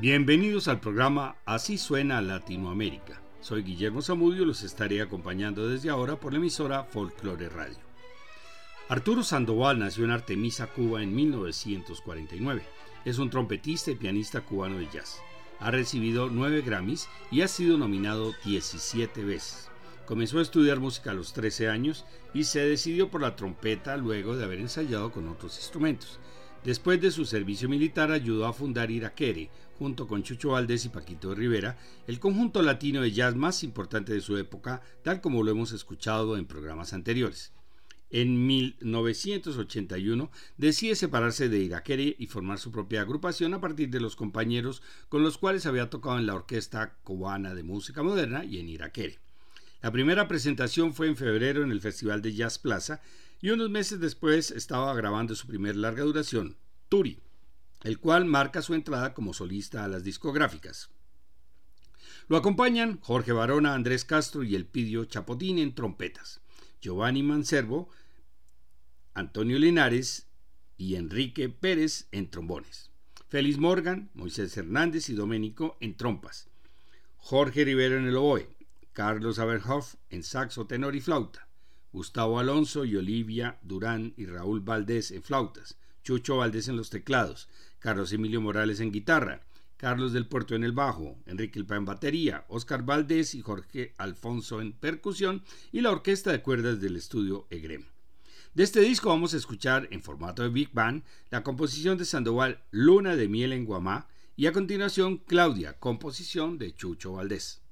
Bienvenidos al programa Así suena Latinoamérica. Soy Guillermo Zamudio y los estaré acompañando desde ahora por la emisora Folklore Radio. Arturo Sandoval nació en Artemisa, Cuba en 1949. Es un trompetista y pianista cubano de jazz. Ha recibido 9 Grammys y ha sido nominado 17 veces. Comenzó a estudiar música a los 13 años y se decidió por la trompeta luego de haber ensayado con otros instrumentos. Después de su servicio militar ayudó a fundar Iraquere, junto con Chucho Valdés y Paquito Rivera, el conjunto latino de jazz más importante de su época, tal como lo hemos escuchado en programas anteriores. En 1981 decide separarse de Iraquere y formar su propia agrupación a partir de los compañeros con los cuales había tocado en la Orquesta Cubana de Música Moderna y en Iraquere. La primera presentación fue en febrero en el Festival de Jazz Plaza y unos meses después estaba grabando su primer larga duración, Turi, el cual marca su entrada como solista a las discográficas. Lo acompañan Jorge Barona, Andrés Castro y Elpidio Chapotín en trompetas, Giovanni Manservo, Antonio Linares y Enrique Pérez en trombones, Félix Morgan, Moisés Hernández y Doménico en trompas, Jorge Rivero en el oboe, Carlos Aberhoff en saxo, tenor y flauta, Gustavo Alonso y Olivia Durán y Raúl Valdés en flautas, Chucho Valdés en los teclados, Carlos Emilio Morales en guitarra, Carlos del Puerto en el bajo, Enrique Ilpa en batería, Oscar Valdés y Jorge Alfonso en percusión y la orquesta de cuerdas del estudio EGREM. De este disco vamos a escuchar en formato de Big Band la composición de Sandoval Luna de Miel en Guamá y a continuación Claudia, composición de Chucho Valdés.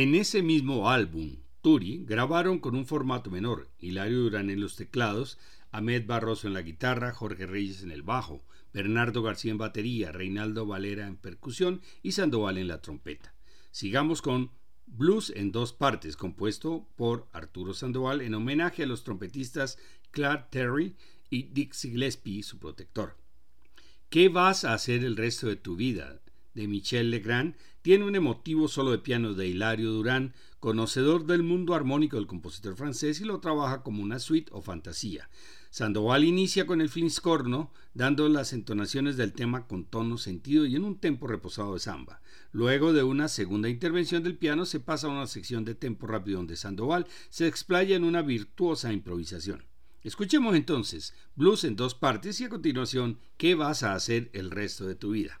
En ese mismo álbum, Turi grabaron con un formato menor, Hilario Durán en los teclados, Ahmed Barroso en la guitarra, Jorge Reyes en el bajo, Bernardo García en batería, Reinaldo Valera en percusión y Sandoval en la trompeta. Sigamos con Blues en dos partes, compuesto por Arturo Sandoval en homenaje a los trompetistas Clark Terry y Dixie Gillespie, su protector. ¿Qué vas a hacer el resto de tu vida? de Michel Legrand tiene un emotivo solo de piano de Hilario Durán, conocedor del mundo armónico del compositor francés y lo trabaja como una suite o fantasía. Sandoval inicia con el fliscorno, dando las entonaciones del tema con tono sentido y en un tempo reposado de samba. Luego de una segunda intervención del piano se pasa a una sección de tempo rápido donde Sandoval se explaya en una virtuosa improvisación. Escuchemos entonces blues en dos partes y a continuación ¿Qué vas a hacer el resto de tu vida?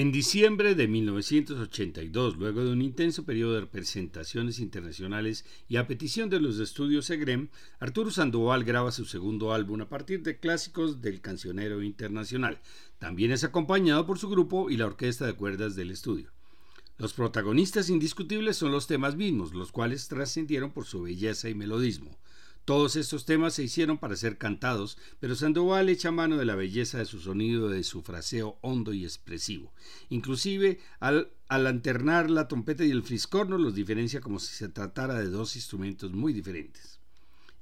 En diciembre de 1982, luego de un intenso periodo de representaciones internacionales y a petición de los estudios EGREM, Arturo Sandoval graba su segundo álbum a partir de clásicos del cancionero internacional. También es acompañado por su grupo y la orquesta de cuerdas del estudio. Los protagonistas indiscutibles son los temas mismos, los cuales trascendieron por su belleza y melodismo. Todos estos temas se hicieron para ser cantados, pero Sandoval echa mano de la belleza de su sonido, de su fraseo hondo y expresivo. Inclusive, al, al alternar la trompeta y el friscorno, los diferencia como si se tratara de dos instrumentos muy diferentes.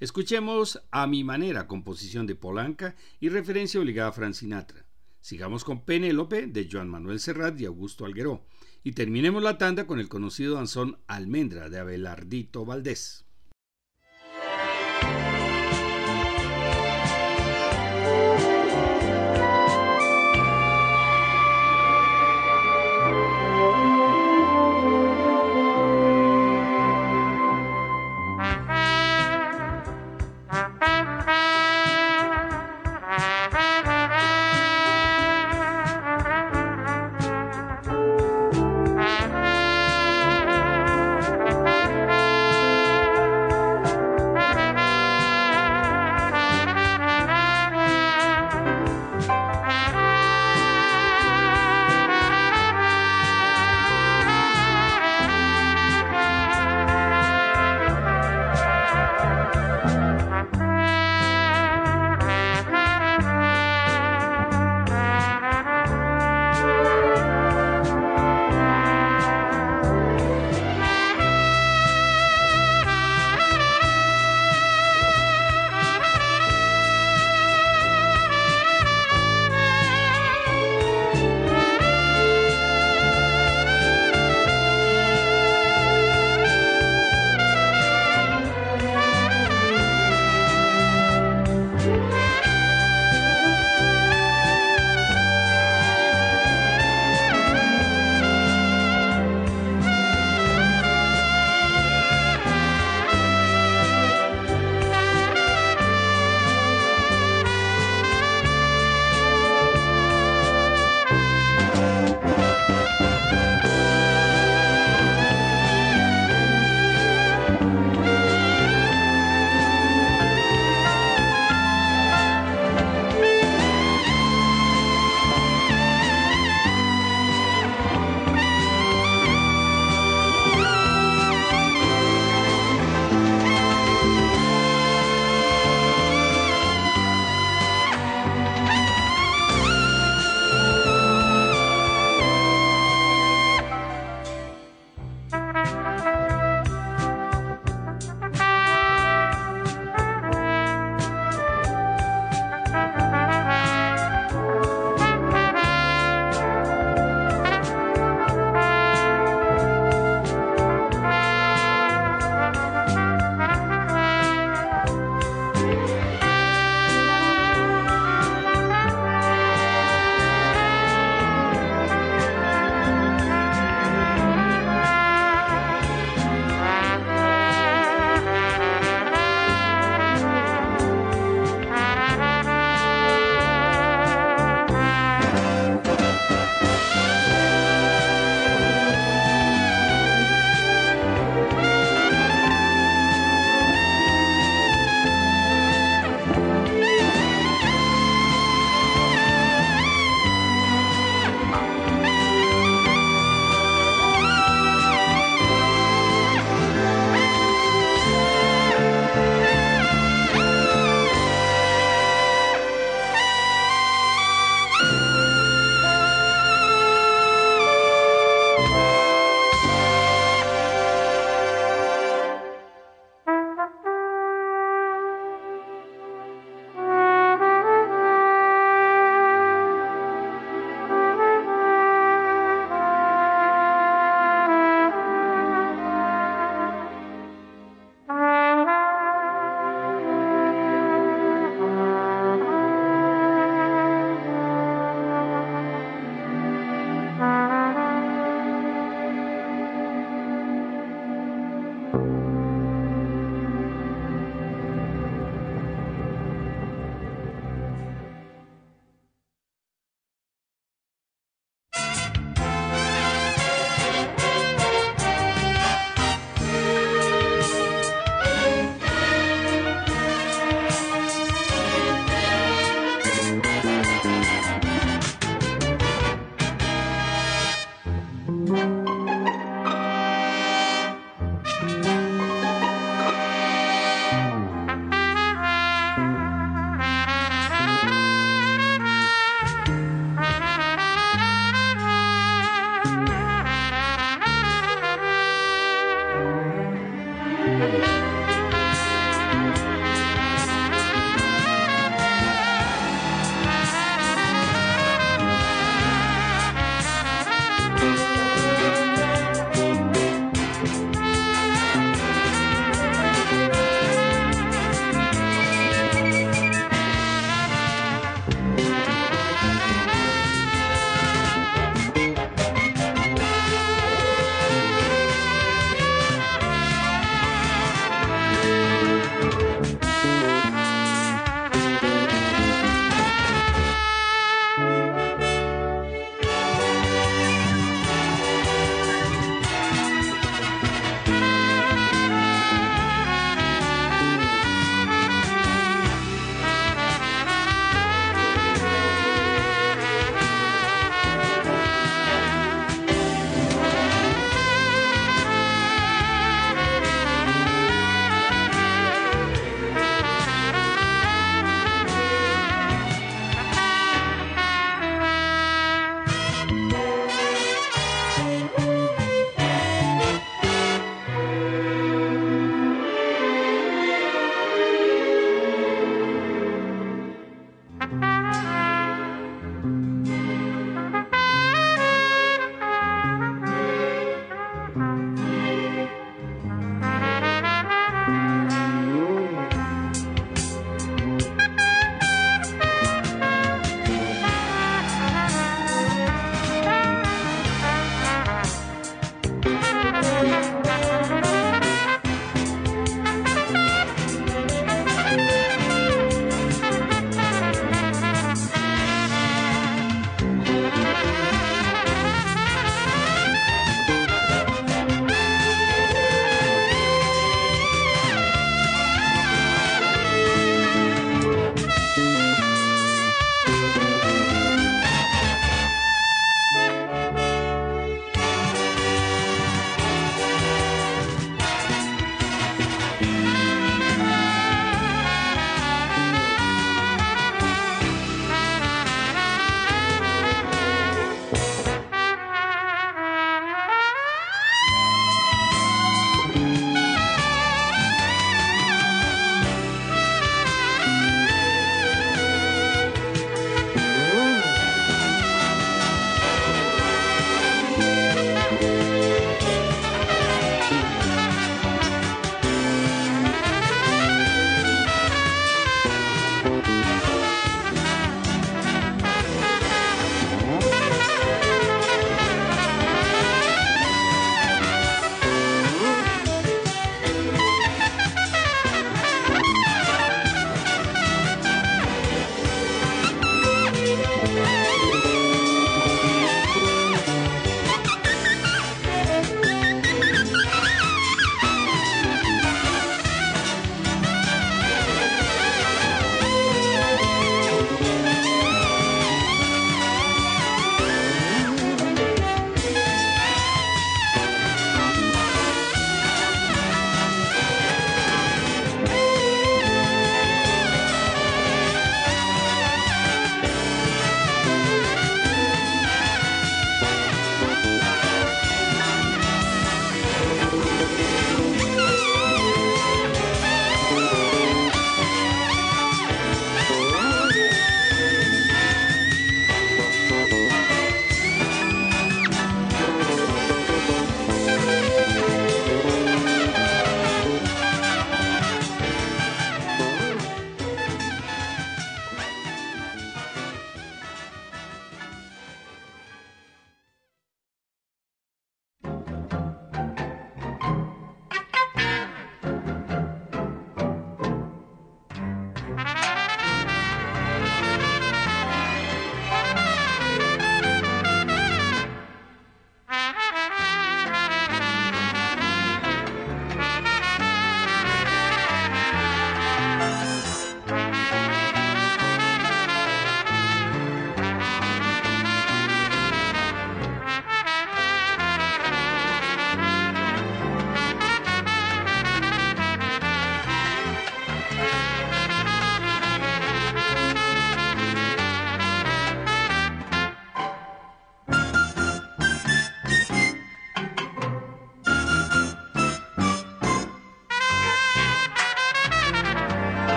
Escuchemos A mi manera, composición de Polanca y referencia obligada a Frank Sinatra. Sigamos con Penélope de Joan Manuel Serrat y Augusto Algueró. Y terminemos la tanda con el conocido danzón Almendra de Abelardito Valdés.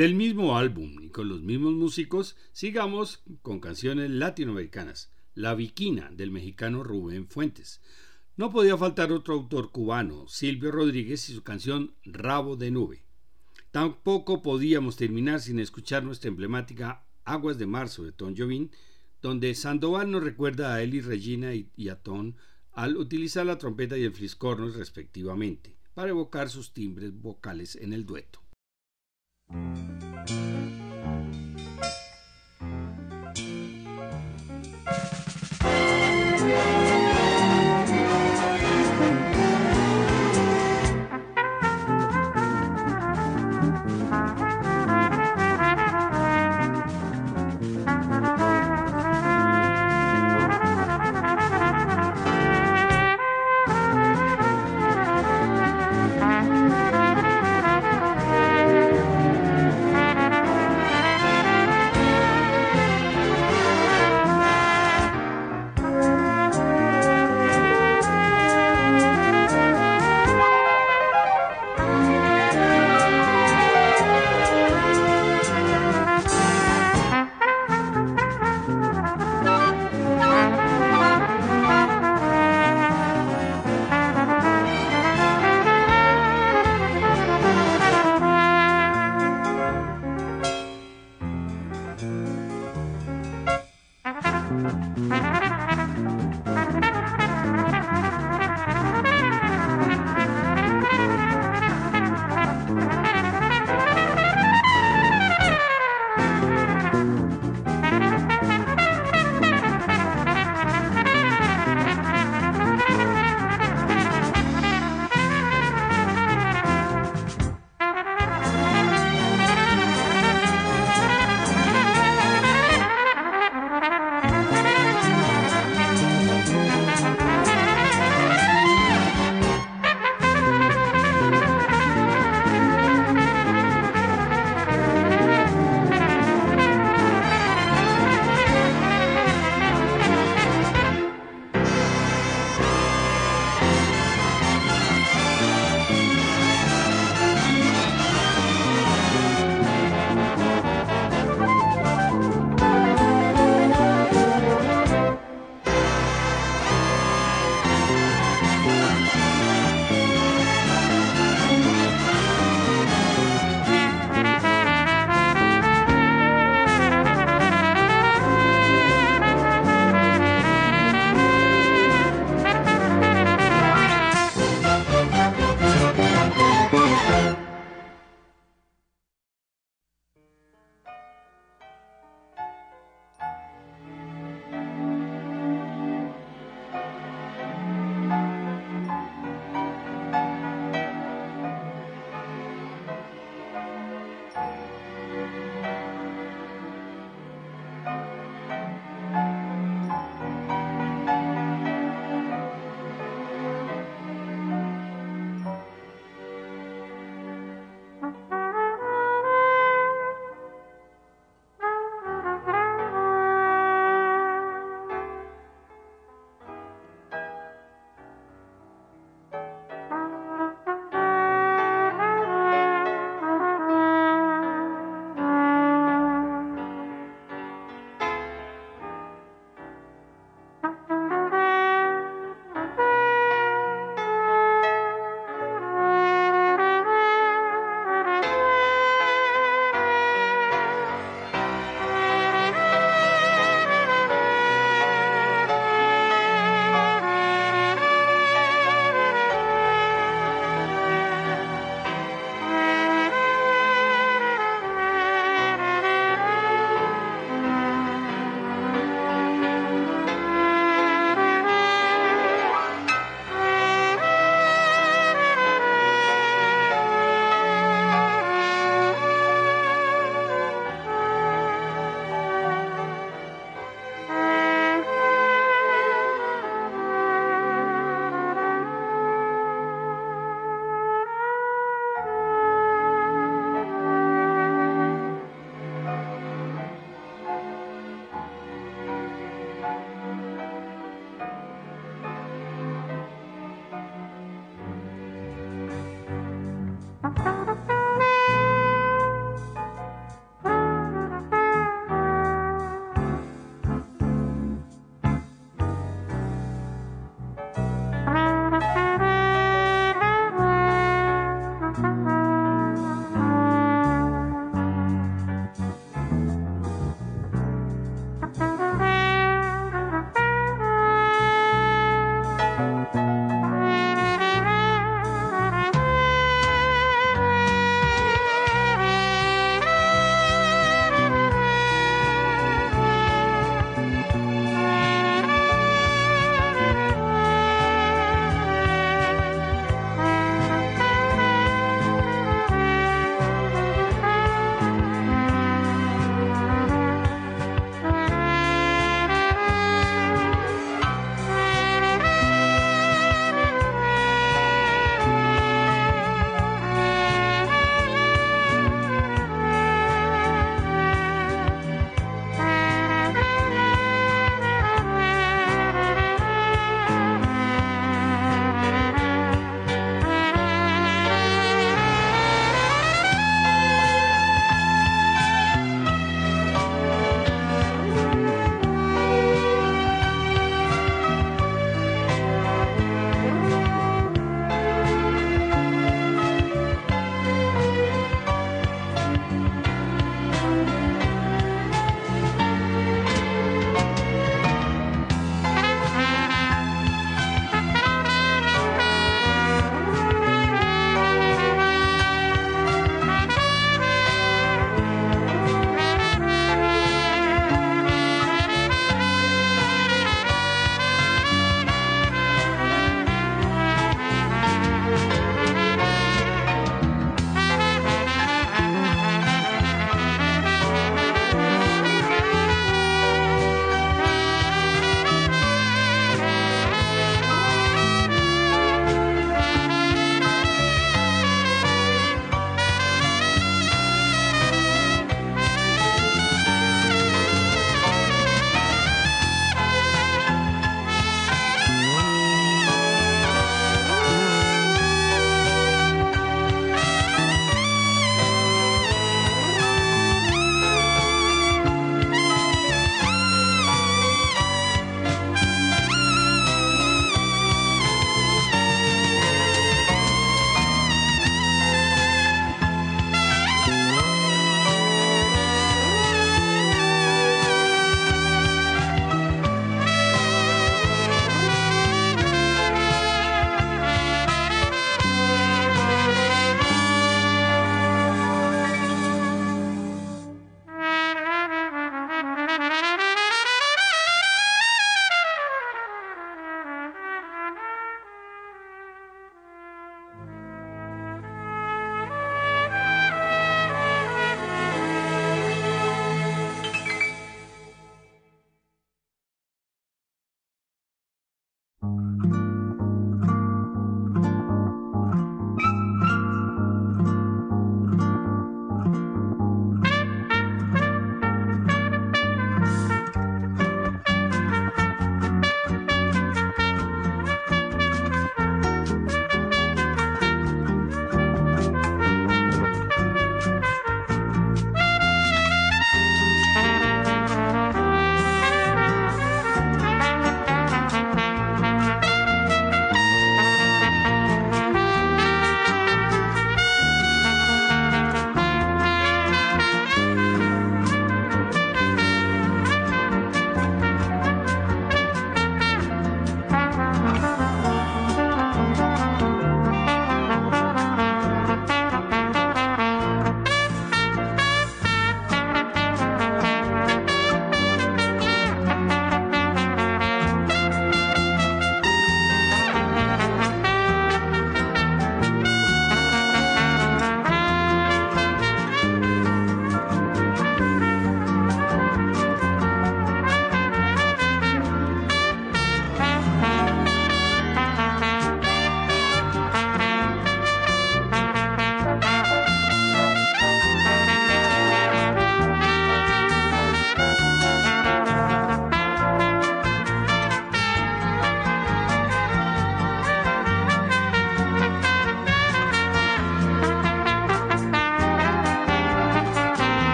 Del mismo álbum y con los mismos músicos, sigamos con canciones latinoamericanas. La Viquina del mexicano Rubén Fuentes. No podía faltar otro autor cubano, Silvio Rodríguez, y su canción Rabo de Nube. Tampoco podíamos terminar sin escuchar nuestra emblemática Aguas de Marzo de Tom Jovín, donde Sandoval nos recuerda a y Regina y a Tom al utilizar la trompeta y el fliscorno respectivamente, para evocar sus timbres vocales en el dueto. Música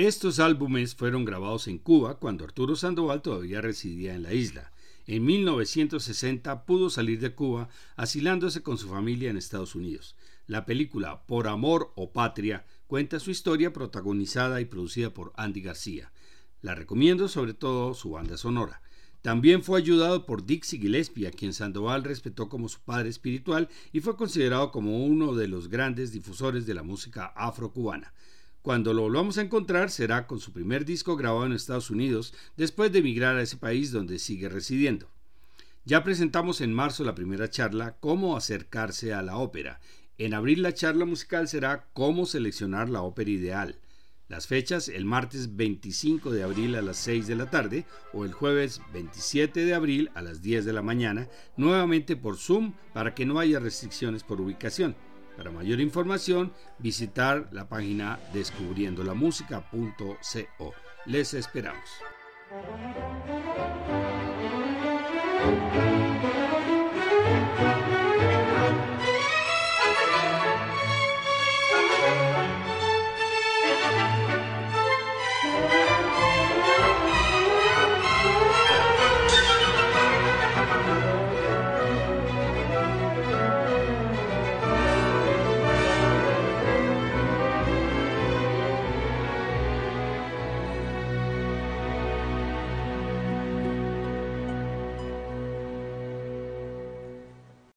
Estos álbumes fueron grabados en Cuba cuando Arturo Sandoval todavía residía en la isla. En 1960 pudo salir de Cuba asilándose con su familia en Estados Unidos. La película Por Amor o Patria cuenta su historia protagonizada y producida por Andy García. La recomiendo sobre todo su banda sonora. También fue ayudado por Dixie Gillespie, a quien Sandoval respetó como su padre espiritual y fue considerado como uno de los grandes difusores de la música afrocubana. Cuando lo volvamos a encontrar será con su primer disco grabado en Estados Unidos después de emigrar a ese país donde sigue residiendo. Ya presentamos en marzo la primera charla Cómo acercarse a la ópera. En abril la charla musical será Cómo seleccionar la ópera ideal. Las fechas el martes 25 de abril a las 6 de la tarde o el jueves 27 de abril a las 10 de la mañana, nuevamente por Zoom para que no haya restricciones por ubicación. Para mayor información, visitar la página descubriendolamusica.co. Les esperamos.